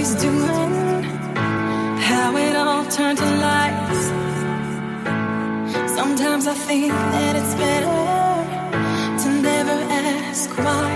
he's doing, how it all turned to lies. Sometimes I think that it's better to never ask why.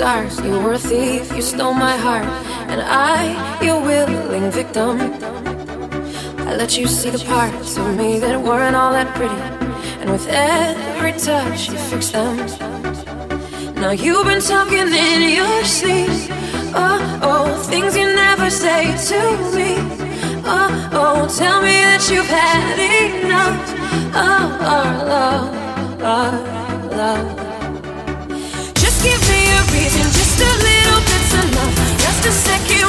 scars. You were a thief, you stole my heart. And I, your willing victim. I let you see the parts of me that weren't all that pretty. And with every touch, you fixed them. Now you've been talking in your sleep. Oh, oh, things you never say to me. Oh, oh, tell me that you've had enough. of our love, our love. Just give just a little bit of love, just a second.